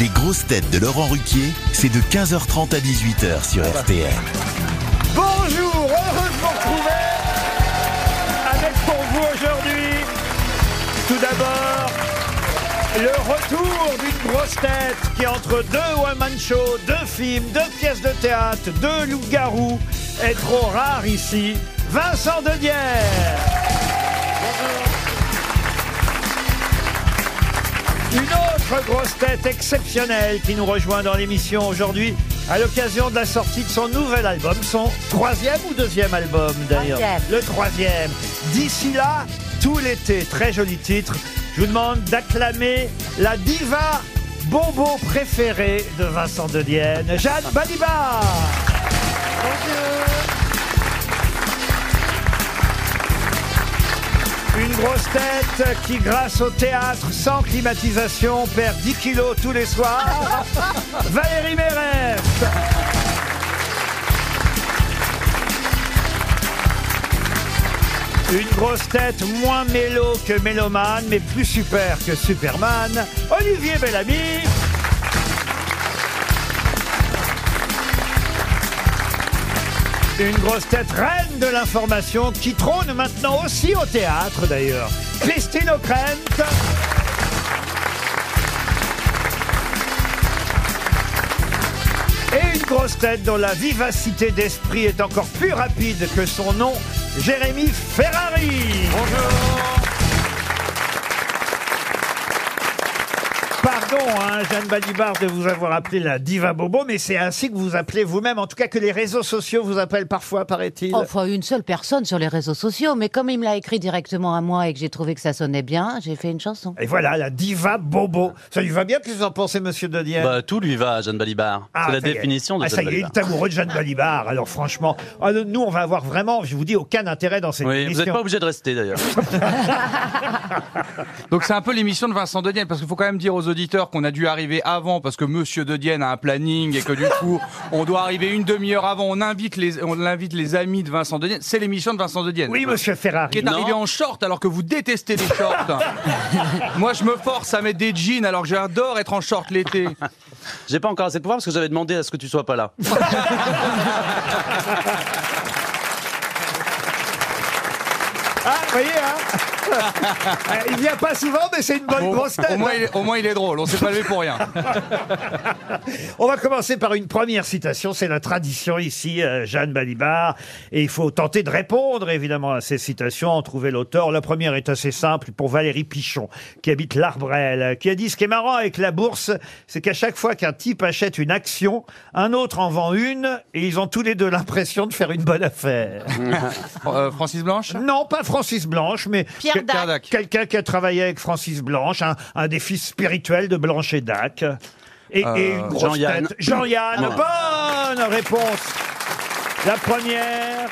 Les grosses têtes de Laurent Ruquier, c'est de 15h30 à 18h sur RTL. Bonjour, heureux de vous retrouver avec pour vous aujourd'hui, tout d'abord, le retour d'une grosse tête qui entre deux one-man shows, deux films, deux pièces de théâtre, deux loups-garous est trop rare ici, Vincent Dedière. Une autre grosse tête exceptionnelle qui nous rejoint dans l'émission aujourd'hui à l'occasion de la sortie de son nouvel album, son troisième ou deuxième album d'ailleurs Troisième. Le troisième. D'ici là, tout l'été, très joli titre. Je vous demande d'acclamer la diva bobo préférée de Vincent de Dienne, Jeanne Balibar. Une grosse tête qui, grâce au théâtre sans climatisation, perd 10 kilos tous les soirs. Valérie Mérès. Une grosse tête moins mélo que mélomane, mais plus super que Superman. Olivier Bellamy. Une grosse tête reine de l'information qui trône maintenant aussi au théâtre d'ailleurs. Christine O'Krent. Et une grosse tête dont la vivacité d'esprit est encore plus rapide que son nom, Jérémy Ferrari. Pardon, hein, Jeanne Balibar, de vous avoir appelé la diva bobo, mais c'est ainsi que vous vous appelez vous-même, en tout cas que les réseaux sociaux vous appellent parfois, paraît-il. Enfin, une seule personne sur les réseaux sociaux, mais comme il me l'a écrit directement à moi et que j'ai trouvé que ça sonnait bien, j'ai fait une chanson. Et voilà, la diva bobo. Ça lui va bien, qu'est-ce que vous en pensez, monsieur Dodier Bah, tout lui va à Jeanne Balibar. Ah, c'est la ça y est. définition de Ah, Jeanne ça y est, il Balibar. est amoureux de Jeanne Balibar. Alors franchement, ah, nous, on va avoir vraiment, je vous dis, aucun intérêt dans cette Oui, vous émission. n'êtes pas obligé de rester d'ailleurs. Donc c'est un peu l'émission de Vincent Dedienne parce qu'il faut quand même dire aux auditeurs qu'on a dû arriver avant parce que Monsieur Dedienne a un planning et que du coup on doit arriver une demi-heure avant. On invite les on invite les amis de Vincent Dedienne. C'est l'émission de Vincent Dedienne. Oui, monsieur Ferrari. Qui est arrivé en short alors que vous détestez les shorts. Moi je me force à mettre des jeans alors que j'adore être en short l'été. J'ai pas encore assez de pouvoir parce que j'avais demandé à ce que tu sois pas là. Ah, vous voyez, hein Il vient pas souvent, mais c'est une bonne Au, grosse tête. au moins, hein. il est, au moins il est drôle. On s'est pas levé pour rien. On va commencer par une première citation. C'est la tradition ici, euh, Jeanne Balibar. Et il faut tenter de répondre, évidemment, à ces citations, en trouver l'auteur. La première est assez simple pour Valérie Pichon, qui habite l'Arbrel, qui a dit ce qui est marrant avec la bourse, c'est qu'à chaque fois qu'un type achète une action, un autre en vend une, et ils ont tous les deux l'impression de faire une bonne affaire. Euh, Francis Blanche? Non, pas Francis Blanche, mais Pierre quel- Dac. Pierre Dac. quelqu'un qui a travaillé avec Francis Blanche, un, un des fils spirituels de Blanche et Dac. Et, et une grosse Jean-Yann. tête. Jean-Yann, bonne réponse. La première,